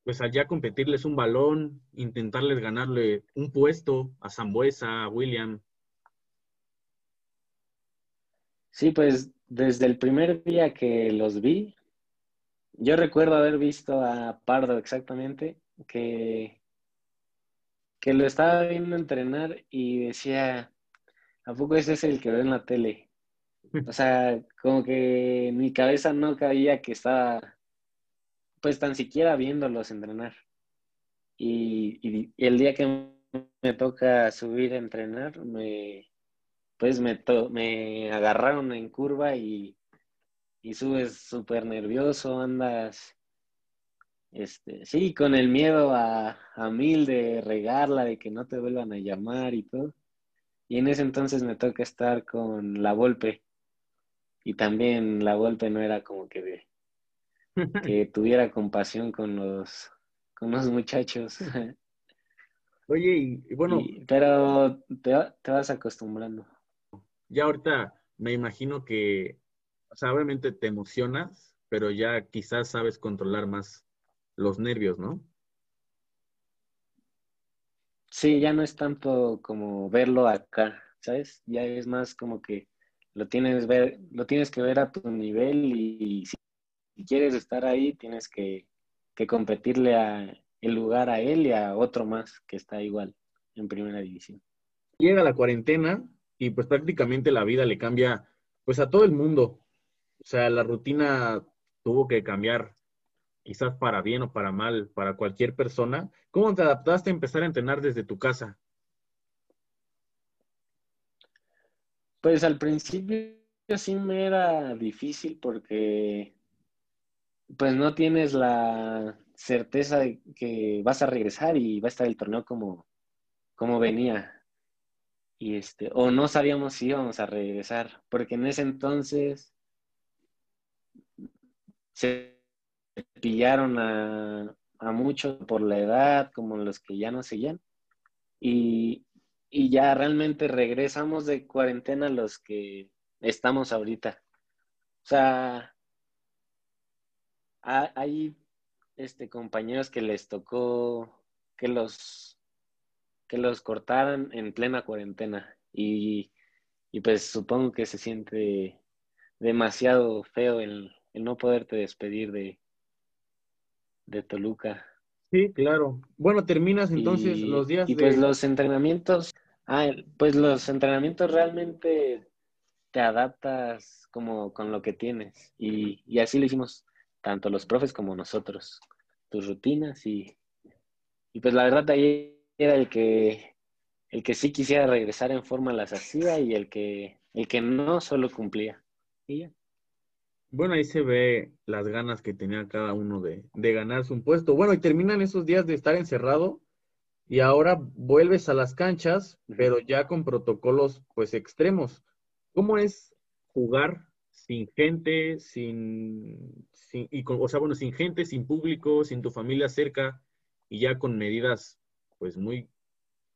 pues al ya competirles un balón, intentarles ganarle un puesto a Zambuesa, a William? Sí, pues desde el primer día que los vi, yo recuerdo haber visto a Pardo exactamente, que, que lo estaba viendo entrenar y decía, ¿a poco ese es el que veo en la tele? O sea, como que en mi cabeza no cabía que estaba, pues tan siquiera viéndolos entrenar. Y, el día que me toca subir a entrenar, me, pues me, me agarraron en curva y, y subes súper nervioso, andas, este, sí, con el miedo a, a mil de regarla, de que no te vuelvan a llamar y todo. Y en ese entonces me toca estar con la Volpe. Y también la Volpe no era como que de, que tuviera compasión con los, con los muchachos. Oye, y, bueno. pero te, te, vas acostumbrando. Ya ahorita me imagino que, o sea, obviamente te emocionas, pero ya quizás sabes controlar más los nervios, ¿no? Sí, ya no es tanto como verlo acá, ¿sabes? Ya es más como que lo tienes, ver, lo tienes que ver a tu nivel y, si, quieres estar ahí, tienes que, que competirle a, el lugar a él y a otro más que está igual en primera división. Llega la cuarentena y pues prácticamente la vida le cambia pues a todo el mundo. O sea, la rutina tuvo que cambiar quizás para bien o para mal, para cualquier persona. ¿Cómo te adaptaste a empezar a entrenar desde tu casa? Pues al principio sí me era difícil porque pues no tienes la certeza de que vas a regresar y va a estar el torneo como, como venía. Y este, o no sabíamos si íbamos a regresar, porque en ese entonces se pillaron a, a muchos por la edad, como los que ya no seguían. Y, y ya realmente regresamos de cuarentena los que estamos ahorita. O sea, hay este, compañeros que les tocó que los, que los cortaran en plena cuarentena. Y, y pues supongo que se siente demasiado feo el, el no poderte despedir de, de Toluca. Sí, claro. Bueno, terminas entonces los días y pues los entrenamientos, ah, pues los entrenamientos realmente te adaptas como con lo que tienes y, así lo hicimos tanto los profes como nosotros, tus rutinas y, y pues la verdad ahí era el que el que sí quisiera regresar en forma las hacía y el que el que no solo cumplía. Y ya. Bueno, ahí se ve las ganas que tenía cada uno de, de ganarse un puesto. Bueno, y terminan esos días de estar encerrado y ahora vuelves a las canchas, pero ya con protocolos pues extremos. ¿Cómo es jugar sin gente, sin, sin y con, o sea, bueno, sin gente, sin público, sin tu familia cerca y ya con medidas pues muy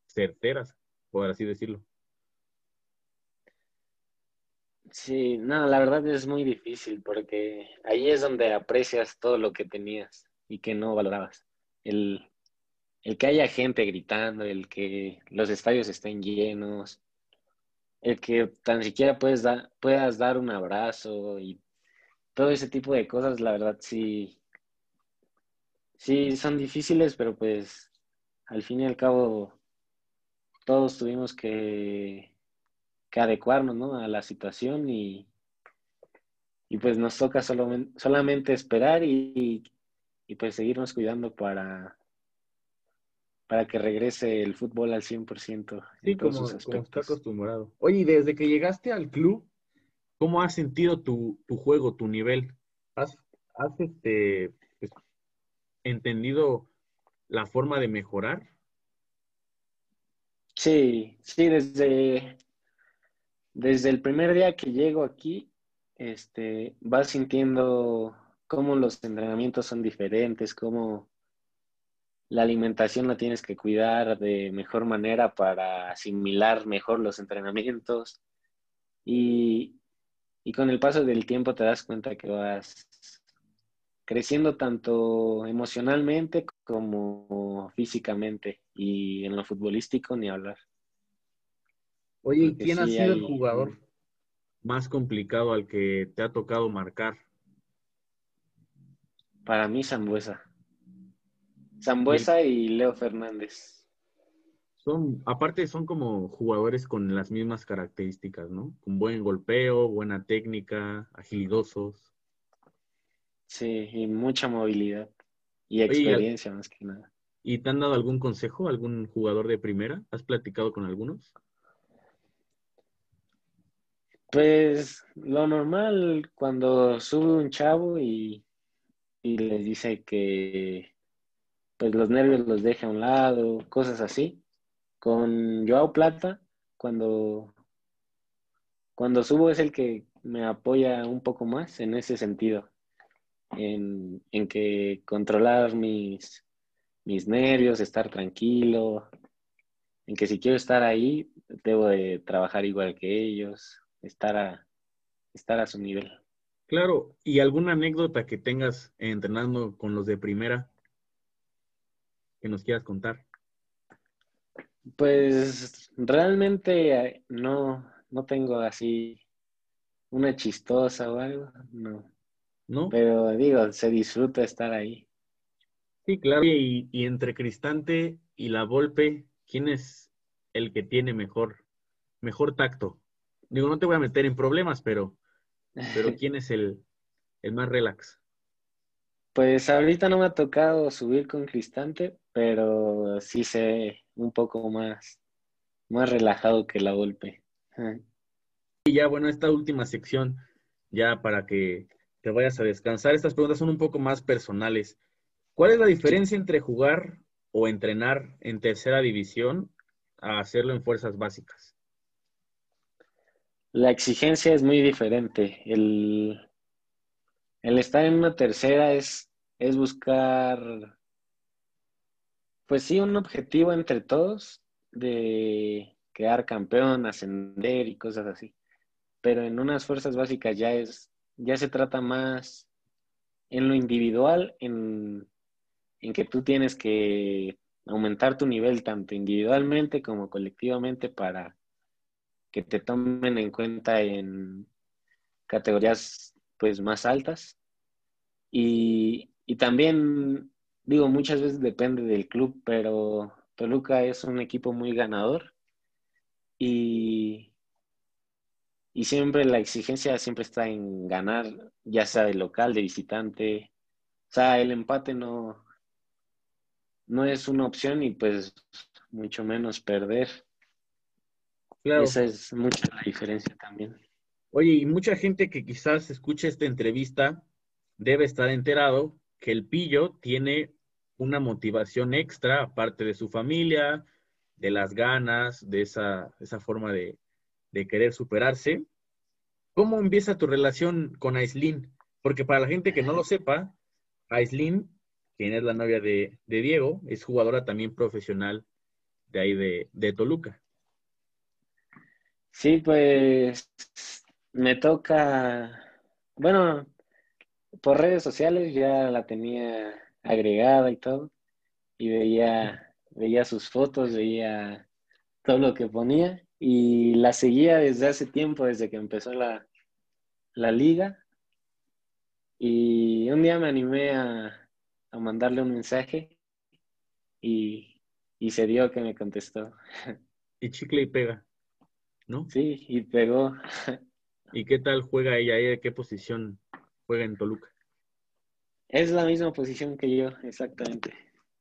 certeras, por así decirlo? Sí, no, la verdad es muy difícil porque ahí es donde aprecias todo lo que tenías y que no valorabas. El, el que haya gente gritando, el que los estadios estén llenos, el que tan siquiera puedes puedas dar un abrazo y todo ese tipo de cosas, la verdad sí, sí son difíciles, pero pues al fin y al cabo todos tuvimos que que adecuarnos ¿no? a la situación y, y pues nos toca solamente esperar y, y, pues seguirnos cuidando para, para que regrese el fútbol al 100%. Sí, como, como, está acostumbrado. Oye, y desde que llegaste al club, ¿cómo has sentido tu, tu juego, tu nivel? ¿Has, has este, pues, entendido la forma de mejorar? Sí, sí, desde, desde el primer día que llego aquí, este, vas sintiendo cómo los entrenamientos son diferentes, cómo la alimentación la tienes que cuidar de mejor manera para asimilar mejor los entrenamientos. Y, y con el paso del tiempo te das cuenta que vas creciendo tanto emocionalmente como físicamente y en lo futbolístico ni hablar. Oye, quién ha sido el jugador más complicado al que te ha tocado marcar? Para mí, Zambuesa. Zambuesa y Leo Fernández. Son, aparte, son como jugadores con las mismas características, ¿no? Con buen golpeo, buena técnica, agilidosos. Sí, y mucha movilidad y experiencia más que nada. ¿Y te han dado algún consejo, algún jugador de primera? ¿Has platicado con algunos? Pues lo normal cuando sube un chavo y, y les dice que pues los nervios los deje a un lado, cosas así. Con Joao Plata, cuando, cuando subo es el que me apoya un poco más en ese sentido. en, en que controlar mis, mis nervios, estar tranquilo, en que si quiero estar ahí, debo de trabajar igual que ellos, estar a, estar a su nivel. Claro, ¿y alguna anécdota que tengas entrenando con los de primera que nos quieras contar? Pues realmente eh, no, no tengo así una chistosa o algo, no. ¿No? Pero digo, se disfruta estar ahí. Sí, claro. Y, y entre Cristante y la Volpe, ¿quién es el que tiene mejor, mejor tacto? Digo, no te voy a meter en problemas, pero, pero ¿quién es el, el más relax? Pues ahorita no me ha tocado subir con Cristante, pero sí sé un poco más, más relajado que la golpe. Y ya, bueno, esta última sección, ya para que te vayas a descansar, estas preguntas son un poco más personales. ¿Cuál es la diferencia entre jugar o entrenar en tercera división a hacerlo en fuerzas básicas? La exigencia es muy diferente. El, el estar en una tercera es, es buscar, pues sí, un objetivo entre todos de quedar campeón, ascender y cosas así. Pero en unas fuerzas básicas ya es, ya se trata más en lo individual, en, en que tú tienes que aumentar tu nivel tanto individualmente como colectivamente para que te tomen en cuenta en categorías pues más altas. Y, y también, digo, muchas veces depende del club, pero Toluca es un equipo muy ganador y, y siempre la exigencia siempre está en ganar, ya sea de local, de visitante. O sea, el empate no, no es una opción y pues mucho menos perder. Claro. Esa es mucha la diferencia también. Oye, y mucha gente que quizás escuche esta entrevista debe estar enterado que el pillo tiene una motivación extra, aparte de su familia, de las ganas, de esa, esa forma de, de querer superarse. ¿Cómo empieza tu relación con Aislin? Porque para la gente que no lo sepa, Aislin, quien es la novia de, Diego, es jugadora también profesional de ahí de, de Toluca. Sí, pues me toca, bueno, por redes sociales ya la tenía agregada y todo, y veía, veía sus fotos, veía todo lo que ponía, y la seguía desde hace tiempo, desde que empezó la, la liga, y un día me animé a, a mandarle un mensaje y, y se dio que me contestó. Y chicle y pega, ¿no? Sí, y pegó. ¿Y qué tal juega ella? ¿Ella qué posición juega en Toluca? Es la misma posición que yo, exactamente.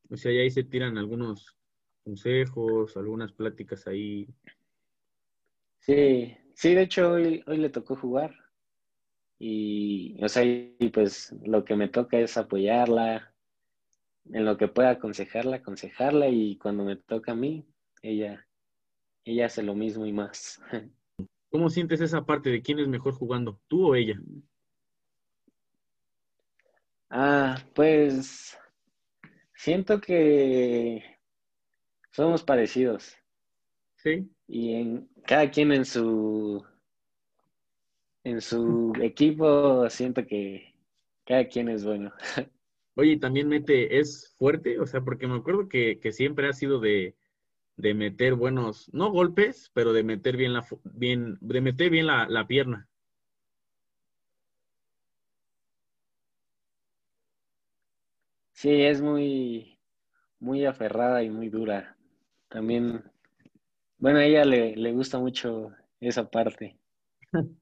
O sea, ya ahí se tiran algunos consejos, algunas pláticas ahí. Sí, sí, de hecho hoy, hoy le tocó jugar. Y, o sea, y pues lo que me toca es apoyarla, en lo que pueda aconsejarla, aconsejarla, y cuando me toca a mí, ella, ella hace lo mismo y más. ¿Cómo sientes esa parte de quién es mejor jugando, tú o ella? Ah, pues siento que somos parecidos. Sí. Y en cada quien en su en su equipo siento que cada quien es bueno. Oye, también mete, es fuerte, o sea, porque me acuerdo que, que siempre ha sido de, de, meter buenos, no golpes, pero de meter bien la bien, de meter bien la, la pierna. Sí, es muy, muy aferrada y muy dura. También, bueno, a ella le, le gusta mucho esa parte.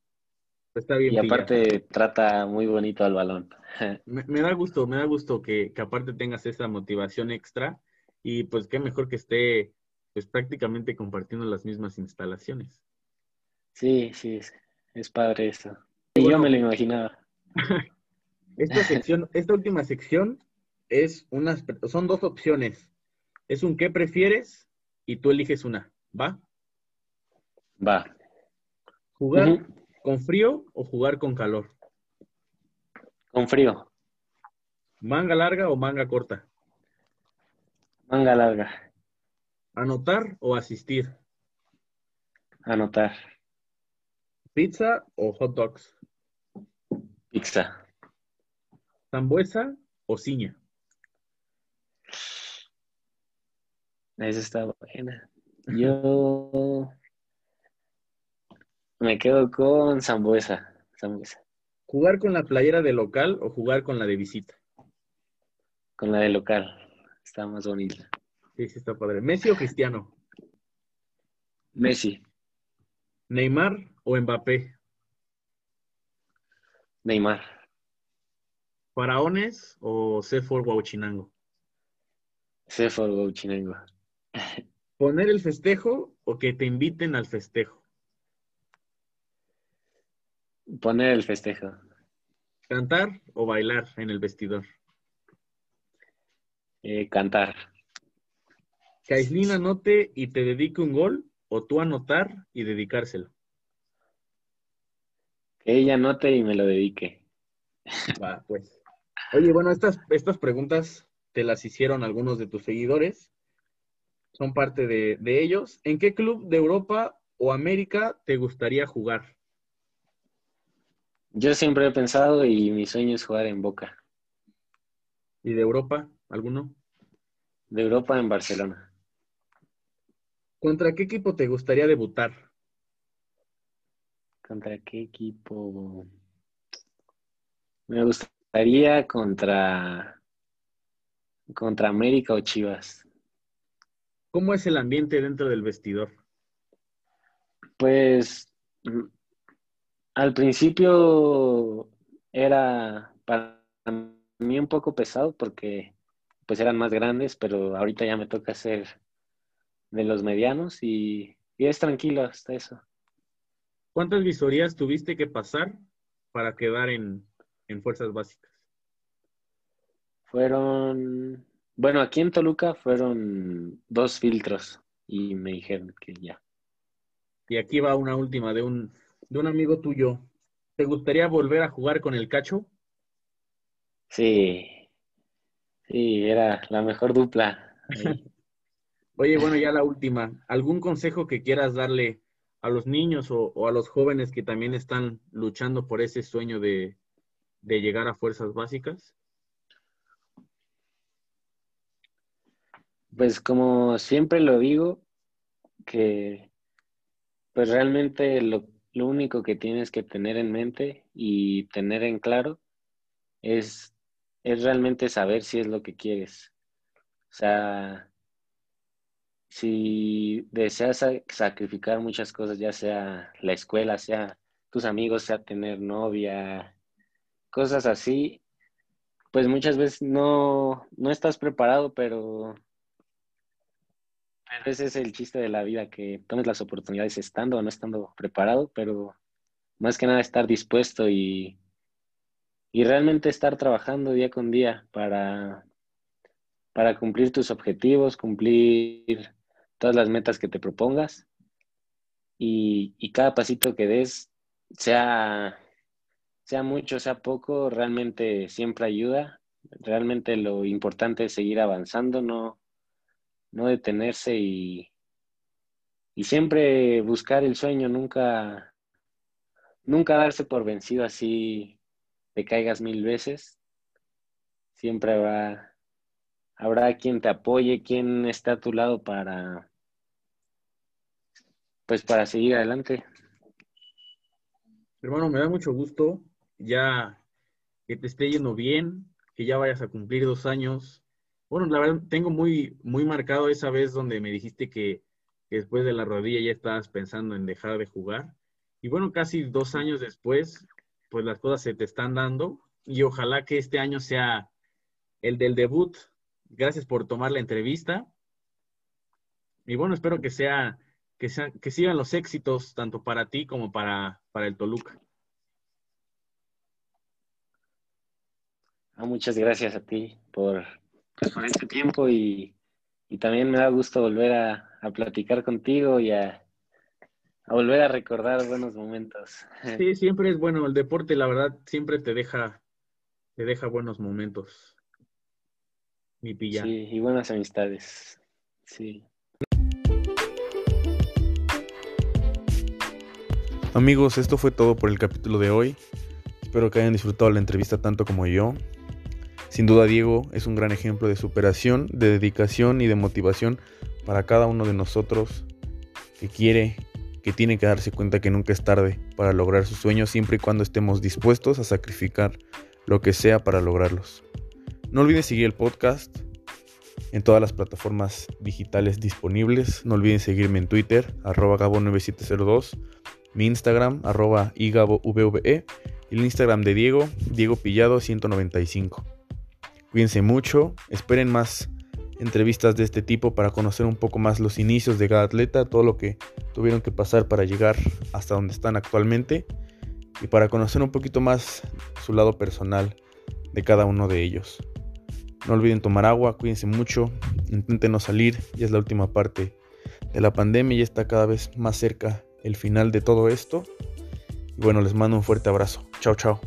Está bien. Y aparte trata muy bonito al balón. Me, me, da gusto, me da gusto que, que, aparte tengas esa motivación extra y pues qué mejor que esté pues prácticamente compartiendo las mismas instalaciones. Sí, sí, es, es padre eso. Y bueno, yo me lo imaginaba. Esta sección, esta última sección es unas, son dos opciones. Es un qué prefieres y tú eliges una, ¿va? Va. Jugar uh -huh. con frío o jugar con calor. Con frío. ¿Manga larga o manga corta? Manga larga. ¿Anotar o asistir? Anotar. ¿Pizza o hot dogs? Pizza. ¿Zambuesa o ciña? Esa está buena. Yo me quedo con Zambuesa. Zambuesa. ¿Jugar con la playera de local o jugar con la de visita? Con la de local. Está más bonita. Sí, sí, está padre. ¿Messi o Cristiano? Messi. ¿Neymar o Mbappé? Neymar. ¿Faraones o Sefor Huachinango? Sefor Huachinango. ¿Poner el festejo o que te inviten al festejo? Poner el festejo. ¿Cantar o bailar en el vestidor? Eh, cantar. ¿Que Aislinn anote y te dedique un gol o tú anotar y dedicárselo? Que ella anote y me lo dedique. Va, pues. Oye, bueno, estas, estas preguntas te las hicieron algunos de tus seguidores. Son parte de, de ellos. ¿En qué club de Europa o América te gustaría jugar? Yo siempre he pensado y mi sueño es jugar en Boca. ¿Y de Europa? ¿Alguno? De Europa en Barcelona. ¿Contra qué equipo te gustaría debutar? ¿Contra qué equipo? Me gustaría contra contra América o Chivas. ¿Cómo es el ambiente dentro del vestidor? Pues al principio era para mí un poco pesado porque pues eran más grandes, pero ahorita ya me toca ser de los medianos y, y es tranquilo hasta eso. ¿Cuántas visorías tuviste que pasar para quedar en, en fuerzas básicas? Fueron, bueno, aquí en Toluca fueron dos filtros y me dijeron que ya. Y aquí va una última de un, de un amigo tuyo. ¿Te gustaría volver a jugar con el cacho? Sí, sí, era la mejor dupla. Oye, bueno, ya la última. ¿Algún consejo que quieras darle a los niños o, o a los jóvenes que también están luchando por ese sueño de, de llegar a fuerzas básicas? Pues como siempre lo digo, que pues realmente lo, lo único que tienes que tener en mente y tener en claro es, es realmente saber si es lo que quieres. O sea, si deseas sa- sacrificar muchas cosas, ya sea la escuela, sea tus amigos, sea tener novia, cosas así, pues muchas veces no, no estás preparado, pero Ese es el chiste de la vida, que tomes las oportunidades estando o no estando preparado, pero más que nada estar dispuesto y, y realmente estar trabajando día con día para, para cumplir tus objetivos, cumplir todas las metas que te propongas y, y cada pasito que des, sea, sea mucho, sea poco, realmente siempre ayuda. Realmente lo importante es seguir avanzando, no, no detenerse y, y siempre buscar el sueño, nunca, nunca darse por vencido así te caigas mil veces. Siempre habrá, habrá quien te apoye, quien esté a tu lado para, pues para seguir adelante. Hermano, me da mucho gusto ya que te esté yendo bien, que ya vayas a cumplir dos años. Bueno, la verdad, tengo muy, muy marcado esa vez donde me dijiste que, después de la rodilla ya estabas pensando en dejar de jugar. Y bueno, casi dos años después, pues las cosas se te están dando y ojalá que este año sea el del debut. Gracias por tomar la entrevista. Y bueno, espero que sea, que sea, que sigan los éxitos tanto para ti como para, para el Toluca. Ah, muchas gracias a ti por, pues, por este tiempo y, y también me da gusto volver a, a platicar contigo y a, a volver a recordar buenos momentos. Sí, siempre es bueno. El deporte, la verdad, siempre te deja, te deja buenos momentos. mi pilla. Sí, y buenas amistades. Sí. Amigos, esto fue todo por el capítulo de hoy. Espero que hayan disfrutado la entrevista tanto como yo. Sin duda Diego es un gran ejemplo de superación, de dedicación y de motivación para cada uno de nosotros que quiere, que tiene que darse cuenta que nunca es tarde para lograr sus sueños siempre y cuando estemos dispuestos a sacrificar lo que sea para lograrlos. No olviden seguir el podcast en todas las plataformas digitales disponibles. No olviden seguirme en Twitter, arroba gabo9702, mi Instagram, arroba igabovve, y el Instagram de Diego, Diego Pillado 195. Cuídense mucho, esperen más entrevistas de este tipo para conocer un poco más los inicios de cada atleta, todo lo que tuvieron que pasar para llegar hasta donde están actualmente y para conocer un poquito más su lado personal de cada uno de ellos. No olviden tomar agua, cuídense mucho, intenten no salir, ya es la última parte de la pandemia, ya está cada vez más cerca el final de todo esto. Y bueno, les mando un fuerte abrazo. Chao, chao.